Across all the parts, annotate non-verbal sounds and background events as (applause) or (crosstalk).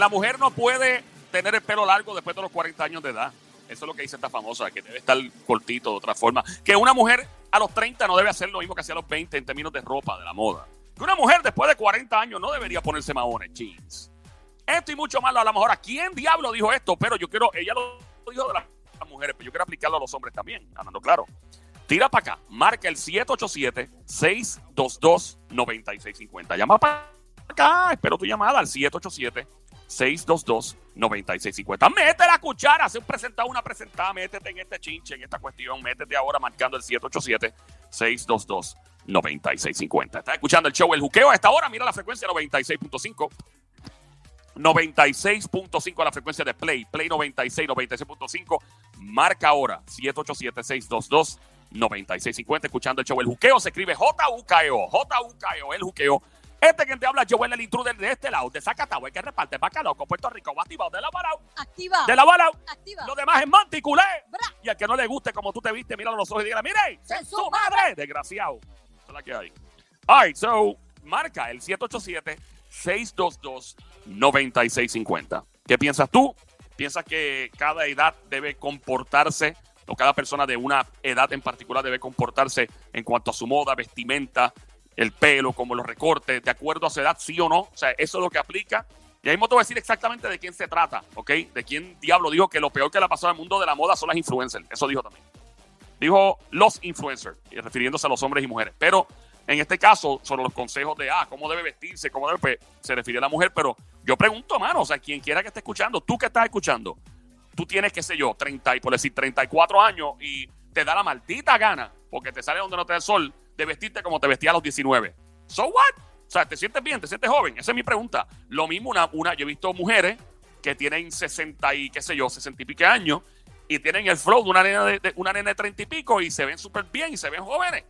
La mujer no puede tener el pelo largo después de los 40 años de edad. Eso es lo que dice esta famosa, que debe estar cortito de otra forma. Que una mujer a los 30 no debe hacer lo mismo que hacía a los 20 en términos de ropa, de la moda. Que una mujer después de 40 años no debería ponerse maones, jeans. Esto y mucho más a lo mejor. ¿A quién diablo dijo esto? Pero yo quiero, ella lo dijo de las mujeres, pero yo quiero aplicarlo a los hombres también, hablando claro. Tira para acá, marca el 787-622-9650. Llama para acá, espero tu llamada al 787-622-9650. Mete la cuchara, hace un presentado, una presentada, métete en este chinche, en esta cuestión, métete ahora marcando el 787-622-9650. Estás escuchando el show El Juqueo a esta hora, mira la frecuencia 96.5. 96.5 a la frecuencia de Play, Play 96, 96.5. Marca ahora 787-622-9650. Escuchando el show El Juqueo, se escribe J-U-K-E-O, J-U-K-E-O, El Juqueo. Este que te habla, Joel, el intruder de este lado, de Zacatau, el que reparte vaca loco, Puerto Rico, activado de la Barao, Activa. de la Barao. Activa. Lo demás es manticulé. Bra. Y al que no le guste como tú te viste, míralo a los ojos y dígale, mire, ¡Se ¡es su su madre! Desgraciado. Es la que hay. All right, so, marca el 787-622-9650. ¿Qué piensas tú? ¿Piensas que cada edad debe comportarse, o cada persona de una edad en particular debe comportarse en cuanto a su moda, vestimenta, el pelo, como los recortes, de acuerdo a su edad, sí o no? O sea, eso es lo que aplica. Y ahí mismo te voy a decir exactamente de quién se trata, ¿ok? De quién diablo dijo que lo peor que le ha pasado al mundo de la moda son las influencers. Eso dijo también. Dijo los influencers, refiriéndose a los hombres y mujeres. Pero en este caso, sobre los consejos de, ah, cómo debe vestirse, cómo debe, pues, se refiere a la mujer. Pero yo pregunto, mano, o sea, quien quiera que esté escuchando, tú que estás escuchando, tú tienes, qué sé yo, 30 y por decir 34 años y te da la maldita gana, porque te sale donde no te da el sol, de vestirte como te vestía a los 19. So what? O sea, ¿te sientes bien? ¿Te sientes joven? Esa es mi pregunta. Lo mismo, una, una yo he visto mujeres que tienen 60 y, qué sé yo, 60 y pico años y tienen el flow de una nena de, una nena de 30 y pico y se ven súper bien y se ven jóvenes.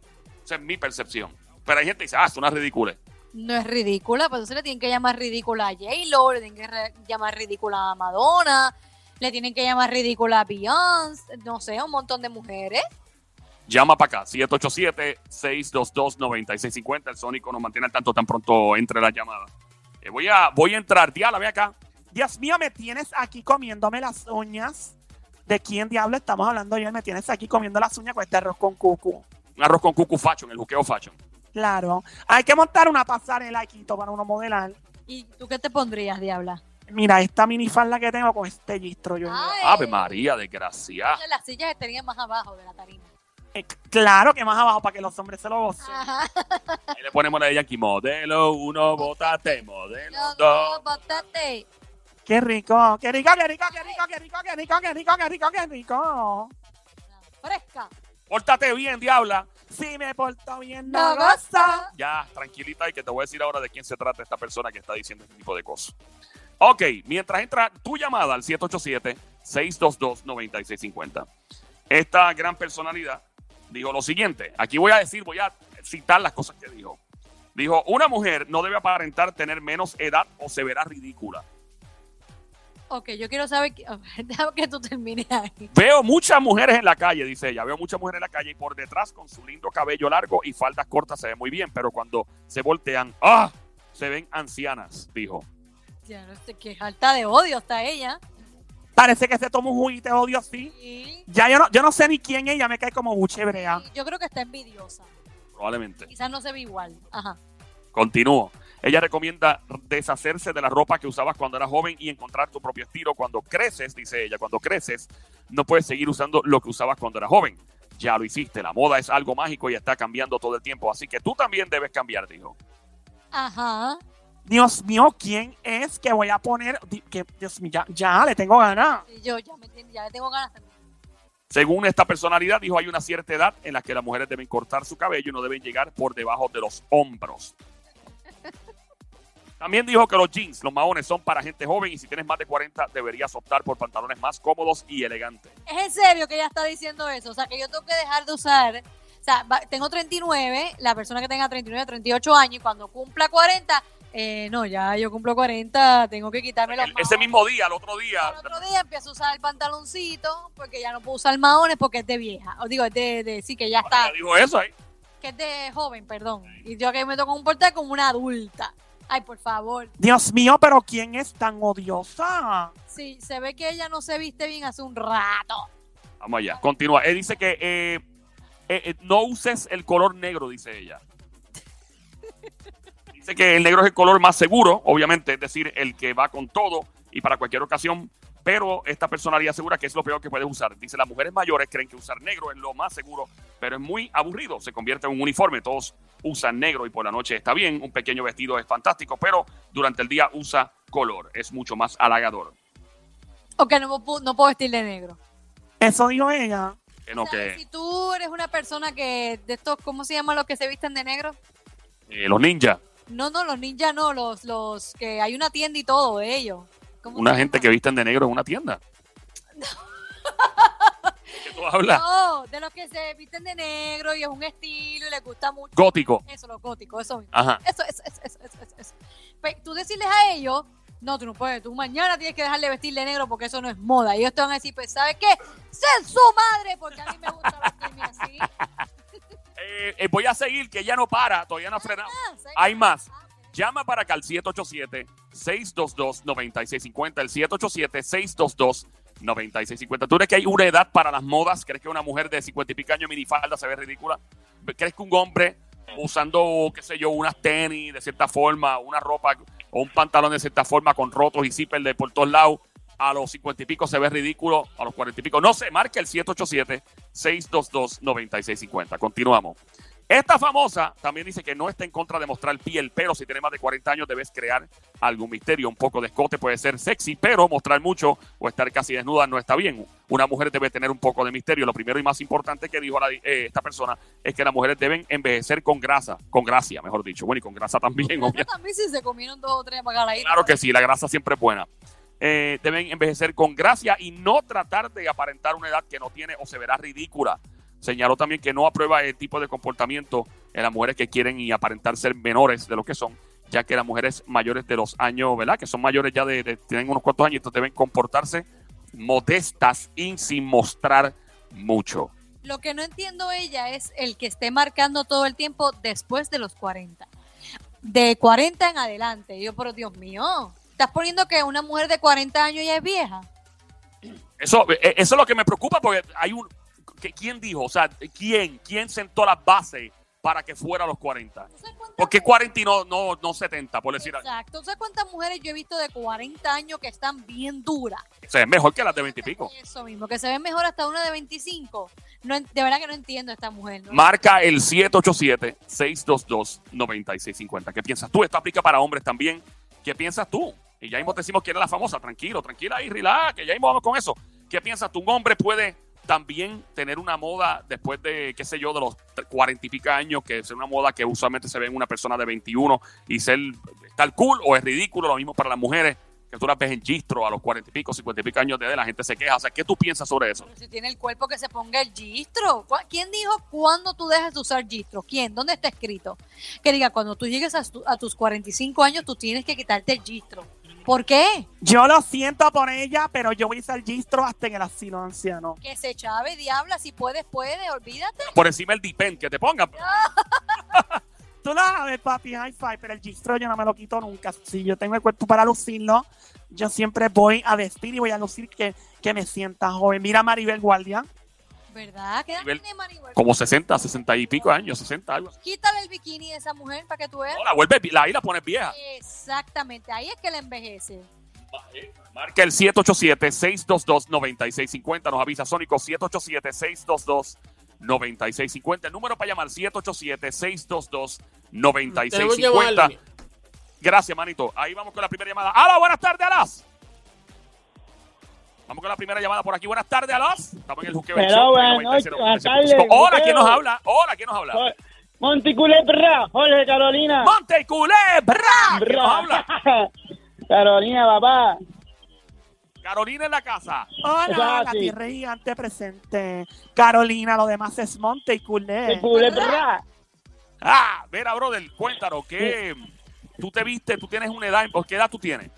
Esa es mi percepción. Pero hay gente que dice, ah, es una ridícula. No es ridícula, pues entonces le tienen que llamar ridícula a J-Lo, le tienen que llamar ridícula a Madonna, le tienen que llamar ridícula a Beyoncé, no sé, un montón de mujeres. Llama para acá, 787-622-9650. El Sónico nos mantiene al tanto tan pronto entre las llamadas. Eh, voy, a, voy a entrar, Diala, ve acá. Dios mío, me tienes aquí comiéndome las uñas. ¿De quién diablo estamos hablando yo? Me tienes aquí comiendo las uñas con este arroz con cucu. Un arroz con cucu fashion, el juqueo fashion. Claro. Hay que montar una pasarela aquí para uno modelar. ¿Y tú qué te pondrías, diabla? Mira, esta minifalda que tengo con este gistro. Yo, Ay. Ave María, desgraciada. Las sillas estarían más abajo de la tarima. Eh, claro que más abajo para que los hombres se lo gocen. Ahí le ponemos la de Yankee. Modelo 1, botate. Modelo No, 2. no, bótate. Qué rico, qué rico, qué rico, qué rico, qué rico, qué rico, qué rico, qué rico, qué rico. Fresca. Pórtate bien, diabla. Si me porto bien, No no goza. Ya, tranquilita y que te voy a decir ahora de quién se trata esta persona que está diciendo este tipo de cosas. Ok, mientras entra tu llamada al 787-622-9650. Esta gran personalidad dijo lo siguiente. Aquí voy a decir, voy a citar las cosas que dijo. Dijo, una mujer no debe aparentar tener menos edad o se verá ridícula. Ok, yo quiero saber, que, (laughs) déjame que tú termines ahí. Veo muchas mujeres en la calle, dice ella. Veo muchas mujeres en la calle y por detrás con su lindo cabello largo y faldas cortas se ve muy bien, pero cuando se voltean, ¡ah! Se ven ancianas, dijo. Ya no sé qué alta de odio está ella. Parece que se toma un juguito de odio así. Ya yo no, yo no sé ni quién ella me cae como buche brea. y yo creo que está envidiosa. Probablemente. Quizás no se ve igual. Ajá. Continúo. Ella recomienda deshacerse de la ropa que usabas cuando eras joven y encontrar tu propio estilo. Cuando creces, dice ella, cuando creces, no puedes seguir usando lo que usabas cuando eras joven. Ya lo hiciste. La moda es algo mágico y está cambiando todo el tiempo. Así que tú también debes cambiar, dijo. Ajá. Dios mío, ¿quién es que voy a poner? Que, Dios mío, ya, ya le tengo ganas. Yo ya, me, ya le tengo ganas también. Según esta personalidad, dijo, hay una cierta edad en la que las mujeres deben cortar su cabello y no deben llegar por debajo de los hombros. (laughs) También dijo que los jeans, los maones, son para gente joven y si tienes más de 40 deberías optar por pantalones más cómodos y elegantes. Es en serio que ella está diciendo eso. O sea, que yo tengo que dejar de usar. O sea, tengo 39, la persona que tenga 39, 38 años, y cuando cumpla 40, eh, no, ya yo cumplo 40, tengo que quitarme los El- ese mismo día, el otro día, Al otro día empiezo a usar el pantaloncito, porque ya no puedo usar maones porque es de vieja. O digo, es de, de- sí, que ya está, ella dijo eso ahí. que es de joven, perdón. Y yo que me tengo que comportar como una adulta. Ay, por favor. Dios mío, pero ¿quién es tan odiosa? Sí, se ve que ella no se viste bien hace un rato. Vamos allá, continúa. Él dice que eh, eh, eh, no uses el color negro, dice ella. Dice que el negro es el color más seguro, obviamente, es decir, el que va con todo y para cualquier ocasión, pero esta personalidad asegura que es lo peor que puedes usar. Dice, las mujeres mayores creen que usar negro es lo más seguro, pero es muy aburrido, se convierte en un uniforme, todos usan negro y por la noche está bien, un pequeño vestido es fantástico, pero durante el día usa color, es mucho más halagador. O que no, pu- no puedo vestir de negro. Eso dijo ella. Que no, O sea, que Si tú eres una persona que de estos, ¿cómo se llaman los que se visten de negro? eh, los ninjas, No, no, los ninjas no, los, los que hay una tienda y todo de ellos. ¿Cómo una gente que visten de negro en una tienda. (laughs) ¿Qué tú hablas? No, de los que se visten de negro y es un estilo y les gusta mucho. Gótico. Eso, los góticos, eso mismo. Ajá. Eso, eso, eso, eso, eso, eso, eso. Pe- tú decirles a ellos, no, tú no puedes, tú mañana tienes que dejarle vestir de negro porque eso no es moda. Y ellos te van a decir, pues, ¿sabes qué? ¡Sé su madre! Porque a mí me gusta vestirme así. Eh, eh, voy a seguir, que ya no para, todavía no ha frenado. Ah, ¿sí? Hay más. Ah. Llama para acá al 787-622-9650. El 787-622-9650. ¿Tú crees que hay una edad para las modas? ¿Crees que una mujer de 50 y pico años minifalda se ve ridícula? ¿Crees que un hombre usando, qué sé yo, unas tenis de cierta forma, una ropa o un pantalón de cierta forma con rotos y zipper de por todos lados, a los 50 y pico se ve ridículo, a los 40 y pico? No se marca el 787-622-9650. Continuamos. Esta famosa también dice que no está en contra de mostrar piel, pero si tienes más de 40 años debes crear algún misterio. Un poco de escote puede ser sexy, pero mostrar mucho o estar casi desnuda no está bien. Una mujer debe tener un poco de misterio. Lo primero y más importante que dijo la- eh, esta persona es que las mujeres deben envejecer con grasa, con gracia, mejor dicho. Bueno, y con grasa también, también si se comieron dos o tres bacalaitas. Claro que sí, la grasa siempre es buena. Eh, deben envejecer con gracia y no tratar de aparentar una edad que no tiene o se verá ridícula. Señaló también que no aprueba el tipo de comportamiento en las mujeres que quieren y aparentar ser menores de lo que son, ya que las mujeres mayores de los años, ¿verdad? Que son mayores ya de, de- tienen unos cuantos años, entonces deben comportarse modestas y sin mostrar mucho. Lo que no entiendo ella es el que esté marcando todo el tiempo después de los 40. De 40 en adelante. Yo, pero Dios mío, ¿estás poniendo que una mujer de 40 años ya es vieja? Eso, eh, eso es lo que me preocupa porque hay un... ¿Quién dijo? O sea, ¿quién? ¿Quién sentó las bases para que fuera a los 40? ¿Tú sabes cuántas ¿Por qué mujeres- 40 y no, no, no 70, por decir algo? Exacto. ¿Tú sabes cuántas mujeres yo he visto de 40 años que están bien duras? O sea, es mejor que las de 20 y pico. Eso mismo, que se ven mejor hasta una de 25. No, de verdad que no entiendo a esta mujer. ¿no? Marca el 787-622-9650. ¿Qué piensas tú? Esto aplica para hombres también. ¿Qué piensas tú? Y ya mismo te decimos quién es la famosa. Tranquilo, tranquila ahí, relax, que ya mismo vamos con eso. ¿Qué piensas tú? Un hombre puede también tener una moda después de, qué sé yo, de los 40 y pico años, que es una moda que usualmente se ve en una persona de 21 y ser estar cool o es ridículo, lo mismo para las mujeres, que tú las ves en gistro a los 40 y pico, 50 y pico años de edad, la gente se queja. O sea, ¿qué tú piensas sobre eso? Si tiene el cuerpo que se ponga el gistro. ¿Cu- ¿Quién dijo cuándo tú dejas de usar gistro? ¿Quién? ¿Dónde está escrito? Que diga, cuando tú llegues a, tu- a tus 45 años, tú tienes que quitarte el gistro. ¿Por qué? Yo lo siento por ella, pero yo voy a usar gistro hasta en el asilo anciano. Que se chave, diabla, si puedes, puede, olvídate. Por encima el depend que te pongan. (laughs) Tú lo sabes, papi, high five, pero el gistro yo no me lo quito nunca. Si yo tengo el cuerpo para lucirlo, yo siempre voy a vestir y voy a lucir que, que me sienta joven. Mira a Maribel Guardia. ¿Verdad? ¿Qué edad Nivel- tiene Maribel? Como 60, 60 y pico años, 60 algo. Quítale el bikini de esa mujer para que tú veas. No, la vuelve, la, ahí la pones vieja. Exactamente, ahí es que la envejece. Marca el 787-622-9650. Nos avisa Sónico 787-622-9650. El número para llamar 787-622-9650. Tenemos llamada en línea. Gracias, manito. Ahí vamos con la primera llamada. ¡Hola! Buenas tardes, Alas. Vamos con la primera llamada por aquí. Buenas tardes a los. Estamos en el Juqueo Show, buenas 96, noches, buenas 96. tardes, Hola. ¿quién nos habla? Hola, ¿quién nos habla? Monticulebra, Jorge Carolina. Monte Culebra. ¿Quién nos habla? (laughs) Carolina, papá. Carolina en la casa. Hola, la tierra gigante presente. Carolina, lo demás es monte y culé. Culebra. Ah, mira, brother, cuéntanos, ¿qué tú te viste? ¿Tú tienes una edad? ¿Por qué edad tú tienes?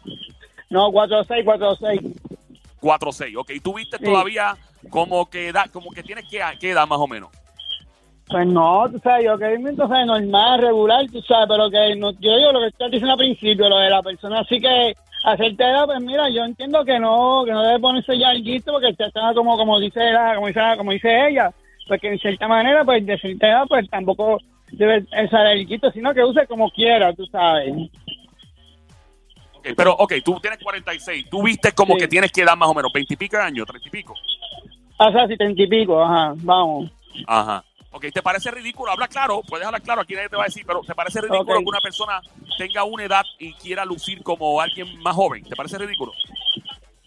No, 4-6, 4-6. 4 6, ok. ¿Tú viste Sí. todavía como que edad, como que tienes que, qué edad más o menos? Pues no, tú sabes, yo que entonces normal, regular, tú sabes, pero que no, yo digo lo que estás diciendo al principio, lo de la persona así que hacerte edad, pues mira, yo entiendo que no, que no debe ponerse ya el guito porque está como, como dice la, como dice, como dice ella, porque en cierta manera, pues de cierta edad, pues tampoco debe usar el guito, sino que use como quiera, tú sabes. Ok, pero, ok, tú tienes 46. ¿Tú viste como Sí. que tienes que edad más o menos? ¿20 y pico de años? ¿30 y pico? O sea, setenta y pico, ajá, vamos. Ajá. Ok, ¿te parece ridículo? Habla claro, puedes hablar claro, aquí nadie te va a decir, pero ¿te parece ridículo Ok. que una persona tenga una edad y quiera lucir como alguien más joven? ¿Te parece ridículo?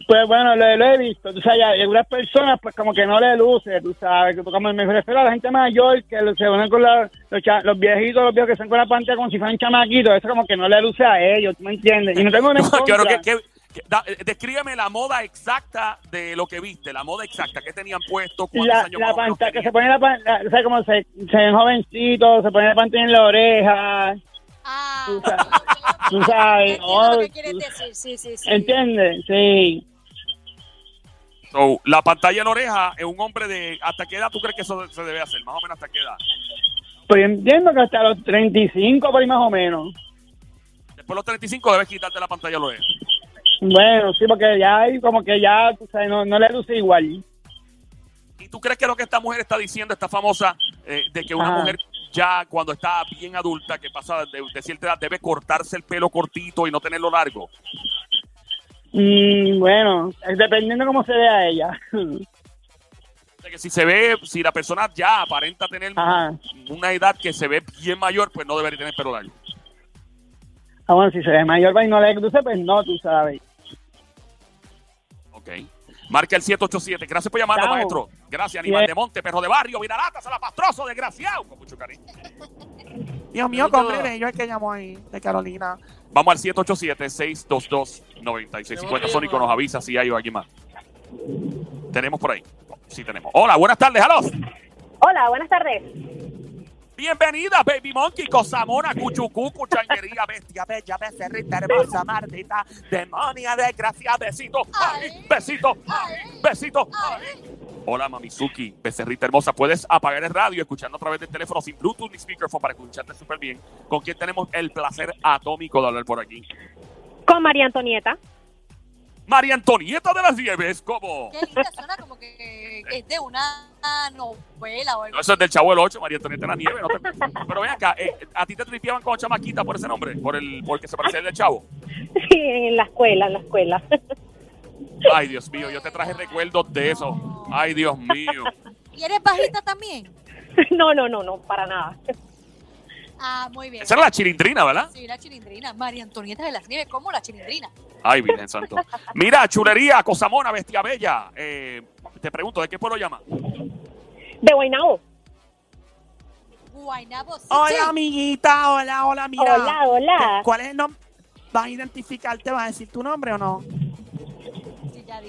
Pues bueno, lo, lo he visto, tú sabes, y algunas personas pues como que no le luce, tú sabes, que como me refiero a la gente mayor que se unen con la- los, cha- los viejitos, los viejos que están con la pantalla como si fueran chamaquitos, eso como que no le luce a ellos, ¿tú me entiendes? Y no tengo que, que- que- da- eh, descríbeme la moda exacta de lo que viste, la moda exacta, ¿qué tenían puesto? ¿Cuántos la, años la o pantalla, que se pone la pantalla, o sea, como se, se ven jovencitos, se pone la pantalla en la oreja, Ah, Tú sabes- tú sabes, Entiendo lo oh, que quieres tú- decir, sí, sí, sí. ¿entiendes? Sí. So, la pantalla en la oreja es un hombre de... ¿Hasta qué edad tú crees que eso se debe hacer? Más o menos hasta qué edad. Pues entiendo que hasta los 35 por ahí más o menos. Después de los 35 debes quitarte la pantalla en la oreja. Bueno, sí, porque ya hay como que ya, tú sabes, no, no le luce igual. ¿Y tú crees que lo que esta mujer está diciendo, esta famosa, eh, de que una Ajá. mujer ya cuando está bien adulta, que pasa de, de cierta edad, debe cortarse el pelo cortito y no tenerlo largo? Mm, bueno, dependiendo cómo se vea ella. Que si se ve, si la persona ya aparenta tener Ajá. una edad que se ve bien mayor, pues no debería tener pelo largo. Ah, bueno, si se ve mayor pues, y no le pues no, tú sabes. Ok. Marca el 787. Gracias por llamarnos, maestro. Gracias, animal de monte, perro de barrio, viralata, salapastroso, desgraciado. Con mucho cariño. Dios mío, hombre bello el que llamó ahí, de Carolina. Vamos al 787-622-9650. Sónico nos avisa si hay o alguien más. Tenemos por ahí. Sí, tenemos. Hola, buenas tardes, halos. Hola, buenas tardes. Bienvenida, Baby Monkey, Cosamona, Cuchucu, Cuchanguería, Bestia Bella, Becerrita, Hermosa, Mardita, Demonia, Desgracia, Besito, ay, Ay. besito, Ay. besito. ay. Hola, Mamizuki, Becerrita Hermosa. Puedes apagar el radio escuchando a través del teléfono sin Bluetooth ni speakerphone para escucharte súper bien. Con quien tenemos el placer atómico de hablar por aquí. Con María Antonieta. María Antonieta de las Nieves, ¿cómo? Qué linda suena como que es de una novela o algo No, eso es del Chavo del 8, María Antonieta de las Nieves. no te- Pero ven acá, eh, ¿a ti te tripeaban como chamaquita por ese nombre? ¿Por el, porque se parecía al del Chavo? Sí, en la escuela, en la escuela. Ay, Dios mío, yo te traje recuerdos de eso. Ay, Dios mío. (laughs) ¿Y eres bajita también? (laughs) No, no, no, no, para nada. Ah, muy bien. Esa era la chilindrina, ¿verdad? Sí, la chilindrina. María Antonieta de las Nieves, ¿cómo la chilindrina? Ay, Virgen Santo. Mira, chulería, Cosamona, Bestia Bella. Eh, te pregunto, ¿de qué pueblo llama? De Guaynabo. Guaynabo City. Hola, amiguita, hola, hola, mira. Hola, hola. ¿Cuál es el nombre? ¿Vas a identificarte? ¿Vas a decir tu nombre o no?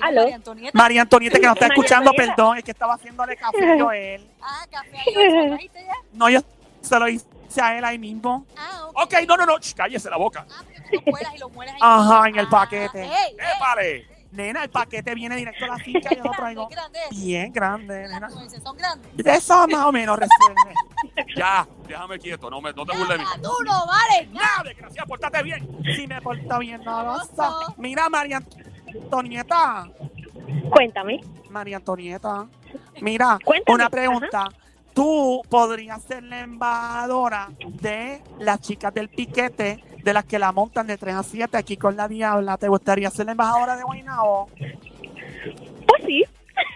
Aló. María Antonieta. María Antonieta, que no está María escuchando, Antonieta. perdón, es que estaba haciéndole café a Joel. (laughs) Ah, café ahí, ¿se lo trajiste ya? No, yo se lo hice a él ahí mismo. Ah, ok. Ok, no, no, no, ch, cállese la boca. Ah, porque tú lo cuelas y lo mueles ahí. Ajá, en el Ah, paquete. ey, ey. ¡Épale! Nena, el paquete viene directo a la finca y yo lo traigo grande bien grande, nena. Son grandes. Eso más o menos resuelve. (laughs) Ya, déjame quieto, no, me, no te burles de mí. Nada, tú no vales nada. ¡Nada, desgraciado, pórtate bien! Si me porto bien, no lo sé. Mira, María Antonieta. Cuéntame. María Antonieta. Mira, Cuéntame. una pregunta. Tú podrías ser la embajadora de las chicas del piquete, de las que la montan de 3 a 7 aquí con la Diabla. ¿Te gustaría ser la embajadora de Guaynabo? Pues sí.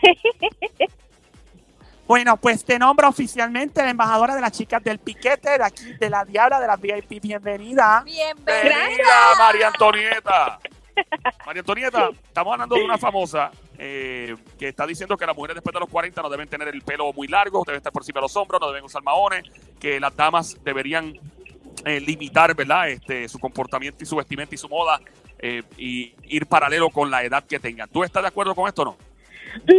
(laughs) Bueno, pues te nombro oficialmente la embajadora de las chicas del piquete, de aquí, de la Diabla, de las VIP. Bienvenida. Bienvenida. ¡Venida, María Antonieta! María Antonieta, estamos hablando de una famosa eh, que está diciendo que las mujeres después de los 40 no deben tener el pelo muy largo, deben estar por encima de los hombros, no deben usar maones, que las damas deberían eh, limitar, ¿verdad? Este, su comportamiento y su vestimenta y su moda eh, y ir paralelo con la edad que tengan. ¿Tú estás de acuerdo con esto o no?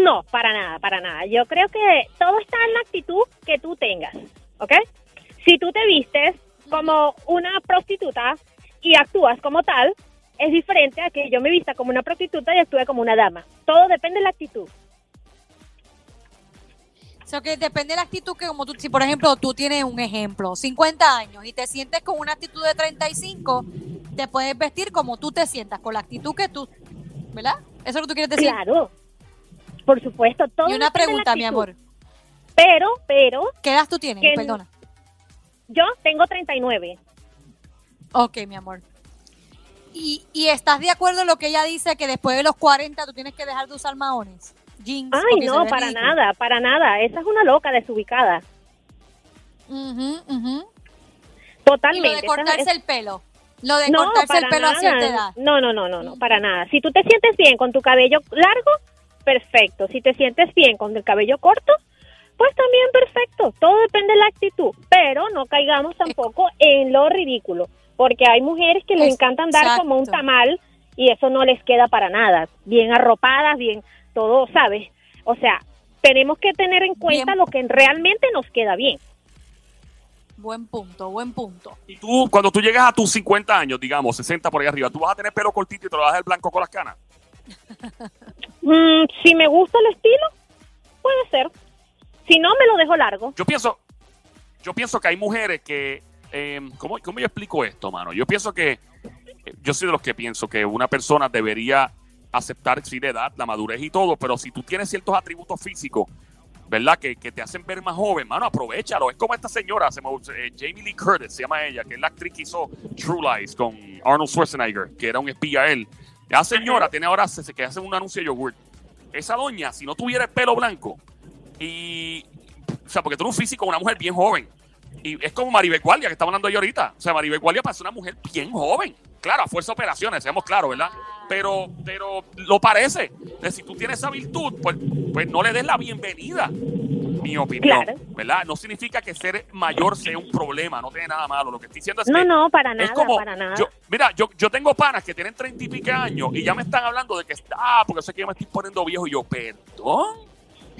No, para nada, para nada. Yo creo que todo está en la actitud que tú tengas, ¿ok? Si tú te vistes como una prostituta y actúas como tal, es diferente a que yo me vista como una prostituta y actúe como una dama. Todo depende de la actitud. O sea, que depende de la actitud que como tú, si por ejemplo tú tienes un ejemplo, 50 años y te sientes con una actitud de 35, te puedes vestir como tú te sientas, con la actitud que tú, ¿verdad? Eso es lo que tú quieres decir. Claro, por supuesto. Todo y una pregunta, mi amor. Pero, pero, ¿Qué edad tú tienes? Perdona. yo tengo 39. Ok, mi amor. ¿Y, ¿Y estás de acuerdo en lo que ella dice que después de los 40 tú tienes que dejar de usar maones? Jeans. Ay, no, para ridículo. nada, para nada. Esa es una loca desubicada. Ujú. Y Totalmente. lo de Esa- cortarse es- el pelo. Lo de no, cortarse el para pelo a cierta nada. edad. No, no, no, no, no, para nada. Si tú te sientes bien con tu cabello largo, perfecto. Si te sientes bien con el cabello corto, pues también perfecto. Todo depende de la actitud. Pero no caigamos tampoco en lo ridículo. Porque hay mujeres que les Es- encanta andar como un exacto. tamal y eso no les queda para nada. Bien arropadas, bien todo, ¿sabes? O sea, tenemos que tener en cuenta Bien. lo que realmente nos queda bien. Buen punto, buen punto. Y tú, cuando tú llegas a tus 50 años, digamos, 60 por ahí arriba, ¿tú vas a tener pelo cortito y te lo vas a dejar blanco con las canas? (laughs) Mm, si me gusta el estilo, puede ser. Si no, me lo dejo largo. Yo pienso, yo pienso que hay mujeres que, eh, ¿cómo, ¿cómo yo explico esto, mano? Yo pienso que, yo soy de los que pienso que una persona debería aceptar sí la edad, la madurez y todo, pero si tú tienes ciertos atributos físicos, ¿verdad? Que, que te hacen ver más joven, mano, aprovechalo. Es como esta señora, se me- eh, Jamie Lee Curtis, se llama ella, que es la actriz que hizo True Lies con Arnold Schwarzenegger, que era un espía él. Esa señora tiene ahora, se, se- que hace un anuncio de yogurt. Esa doña, si no tuviera el pelo blanco, y, o sea, porque tú eres un físico, una mujer bien joven. Y es como Maribel Guardia, que estamos hablando ella ahorita. O sea, Maribel Guardia parece una mujer bien joven. Claro, a fuerza de operaciones, seamos claros, ¿verdad? Pero, pero lo parece. Si tú tienes esa virtud, pues, pues no le des la bienvenida. Mi opinión, Claro. ¿verdad? No significa que ser mayor sea un problema, no tiene nada malo. Lo que estoy diciendo es No, que no, para es nada, como, para nada. yo, mira, yo, yo tengo panas que tienen treinta y pico años y ya me están hablando de que está, ah, porque sé que yo me estoy poniendo viejo y yo, perdón,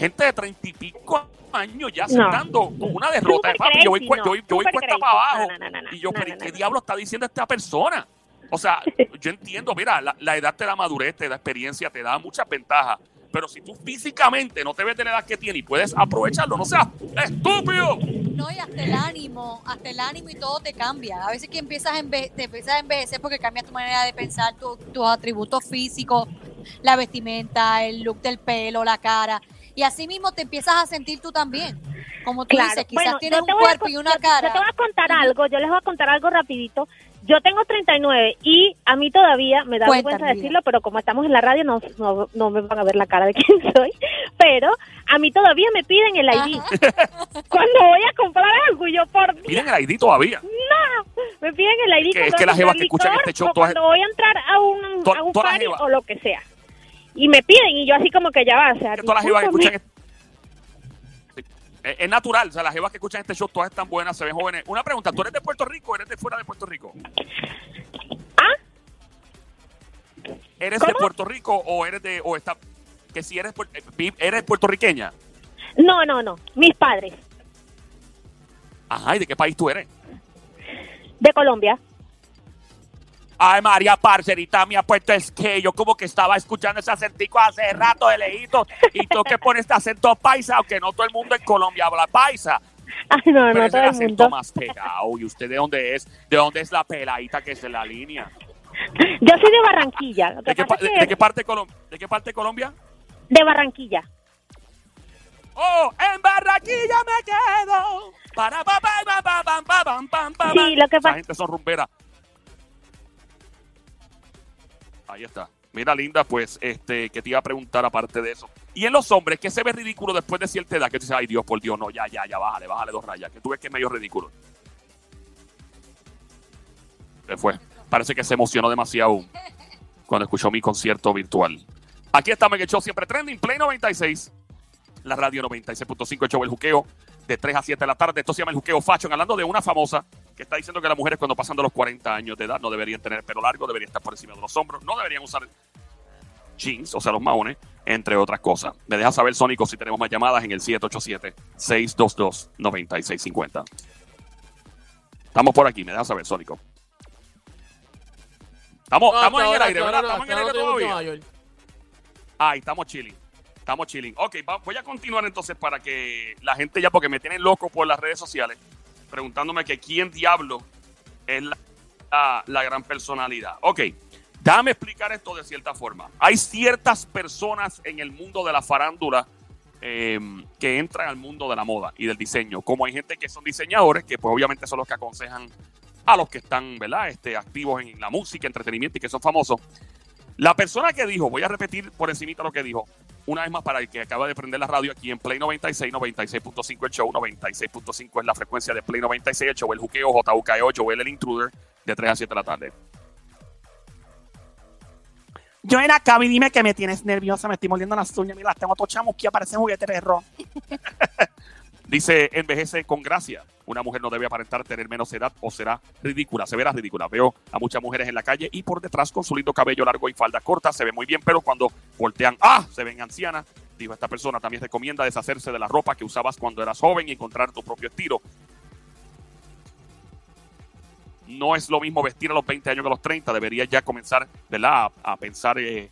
gente de treinta y pico años ya No. sentando con una derrota de papi, yo voy, no, yo voy, yo voy súper cuesta crazy. para abajo No, no, no, no, y yo, no, pero no, ¿qué no. diablo está diciendo esta persona? O sea, (laughs) yo entiendo, mira, la, la edad te da madurez, te da experiencia, te da muchas ventajas. Pero si tú físicamente no te ves de la edad que tienes y puedes aprovecharlo, no seas estúpido. No, y hasta el ánimo, hasta el ánimo y todo te cambia. A veces que empiezas a enve- te empiezas a envejecer porque cambias tu manera de pensar, tu- tus atributos físicos, la vestimenta, el look del pelo, la cara. Y así mismo te empiezas a sentir tú también. Como tú dices, quizás Bueno, tienes yo un te voy a cuerpo y una yo- cara. Yo te voy a contar algo, yo les voy a contar algo rapidito. Yo tengo 39 y a mí todavía me da Cuenta, vergüenza decirlo, pero como estamos en la radio no, no, no me van a ver la cara de quién (laughs) soy. Pero a mí todavía me piden el ID. (laughs) Cuando voy a comprar algo yo por Dios, Miren el ID todavía. no, me piden el ID. Que- es cuando que las voy a jevas que escuchan este show, cuando voy a entrar a un, a un party o lo que sea. Y me piden y yo así como que ya va, o sea, que todas las jevas que escuchan este- Sí. Es, es natural, o sea, las jevas que escuchan este show todas están buenas, se ven jóvenes. Una pregunta, ¿tú eres de Puerto Rico o eres de fuera de Puerto Rico? ¿Ah? ¿Eres de. Puerto Rico o eres de o está que si eres eh, eres puertorriqueña? No, no, no, mis padres Ajá, ¿y de qué país tú eres? de Colombia. Ay, María Parcerita me ha puesto es que yo como que estaba escuchando ese acentico hace rato de lejitos y tú que pones este acento paisa, aunque no todo el mundo en Colombia habla paisa. Ay, no, Pero no es todo el acento mundo. más pegado. ¿Y usted de dónde es? ¿De dónde es la peladita que es en la línea? Yo soy de Barranquilla. ¿De qué, de- que de parte de Colombia? ¿De qué parte de Colombia? de Barranquilla. ¡Oh! ¡En Barranquilla me quedo! Para pa, pa, pa, Sí, lo que pasa- gente son rumberas. Ahí está. Mira, linda, pues, este, que te iba a preguntar aparte de eso. Y en los hombres, ¿qué se ve ridículo después de cierta edad? Que tú dices, ay, Dios, por Dios, no, ya, ya, ya, bájale, bájale dos rayas. Que tú ves que es medio ridículo. Se fue. Parece que se emocionó demasiado cuando escuchó mi concierto virtual. Aquí en el show siempre trending, Play 96. La radio 96.5, el show El Juqueo, de 3 a 7 de la tarde. Esto se llama El Juqueo Fashion, hablando de una famosa que está diciendo que las mujeres cuando pasan de los 40 años de edad no deberían tener pelo largo, deberían estar por encima de los hombros, no deberían usar jeans, o sea, los maones, entre otras cosas. Me deja saber, Sónico, si tenemos más llamadas en el 787-622-9650. Estamos por aquí, me deja saber, Sónico. Estamos, No, estamos en el ahora- aire, ¿verdad? Estamos en el aire todavía. Ay, estamos chilling. Estamos chilling. Ok, va- voy a continuar entonces para que la gente ya, porque me tienen loco por las redes sociales, preguntándome que quién diablo es la, la- gran personalidad. Ok, déjame explicar esto de cierta forma. Hay ciertas personas en el mundo de la farándula eh, que entran al mundo de la moda y del diseño. Como hay gente que son diseñadores, que pues obviamente son los que aconsejan a los que están, ¿verdad? Este, activos en la música, entretenimiento y que son famosos. La persona que dijo, voy a repetir por encimita lo que dijo, una vez más para el que acaba de prender la radio aquí en Play 96, 96.5 el show, 96.5 es la frecuencia de Play 96, el show, el juqueo, JUKEO, Joel el intruder, de 3 a 7 de la tarde. Yo ven acá y dime que me tienes nerviosa, me estoy mordiendo las uñas, mira, las tengo todo chamusquía, parece un juguete perro. (laughs) Dice, envejece con gracia. Una mujer no debe aparentar tener menos edad o será ridícula, se verá ridícula. Veo a muchas mujeres en la calle y por detrás con su lindo cabello largo y falda corta, se ve muy bien, pero cuando voltean, ¡ah! Se ven ancianas. Dijo esta persona, también recomienda deshacerse de la ropa que usabas cuando eras joven y encontrar tu propio estilo. No es lo mismo vestir a los 20 años que a los 30. Deberías ya comenzar, ¿verdad? A, a pensar eh,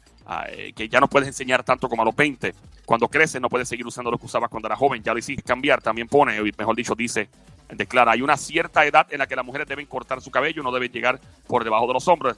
que ya no puedes enseñar tanto como a los 20. Cuando creces no puedes seguir usando lo que usabas cuando eras joven. Ya lo hiciste cambiar. También pone, mejor dicho, dice, declara, hay una cierta edad en la que las mujeres deben cortar su cabello, no deben llegar por debajo de los hombros.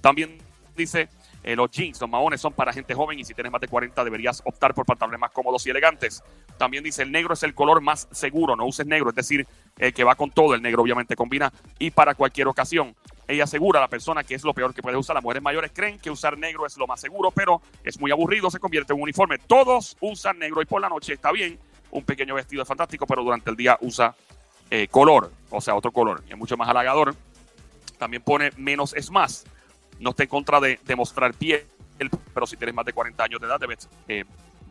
También dice, eh, los jeans, los maones son para gente joven y si tienes más de 40 deberías optar por pantalones más cómodos y elegantes. También dice, el negro es el color más seguro, no uses negro, es decir, que va con todo, el negro obviamente combina y para cualquier ocasión. Ella asegura a la persona que es lo peor que puede usar. Las mujeres mayores creen que usar negro es lo más seguro, pero es muy aburrido, se convierte en un uniforme. Todos usan negro y por la noche está bien. Un pequeño vestido es fantástico, pero durante el día usa eh, color, o sea, otro color. Es mucho más halagador. También pone menos es más. No está en contra de, de mostrar piel, pero si tienes más de 40 años de edad, debes eh,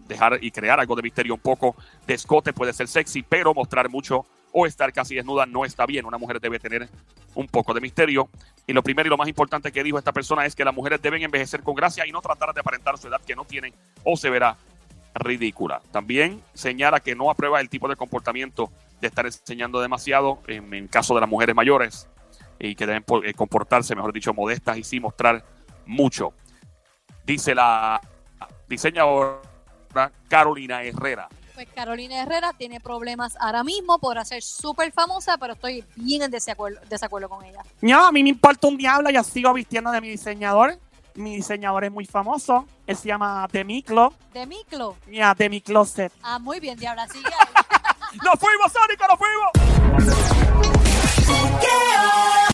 dejar y crear algo de misterio. Un poco de escote puede ser sexy, pero mostrar mucho o estar casi desnuda no está bien. Una mujer debe tener un poco de misterio. Y lo primero y lo más importante que dijo esta persona es que las mujeres deben envejecer con gracia y no tratar de aparentar su edad que no tienen o se verá ridícula. También señala que no aprueba el tipo de comportamiento de estar enseñando demasiado en, en caso de las mujeres mayores y que deben eh, comportarse, mejor dicho, modestas y sí mostrar mucho. Dice la diseñadora Carolina Herrera. Pues Carolina Herrera tiene problemas ahora mismo por hacer súper famosa, pero estoy bien en desacuerdo, con ella. No, a mí me importa un diablo, yo sigo vistiendo de mi diseñador. Mi diseñador es muy famoso, él se llama Demiclo. ¿Demiclo? Mira, yeah, Demiclo Set. Ah, muy bien, diabla, sigue ahí. ¡Nos fuimos, Sónico, nos fuimos!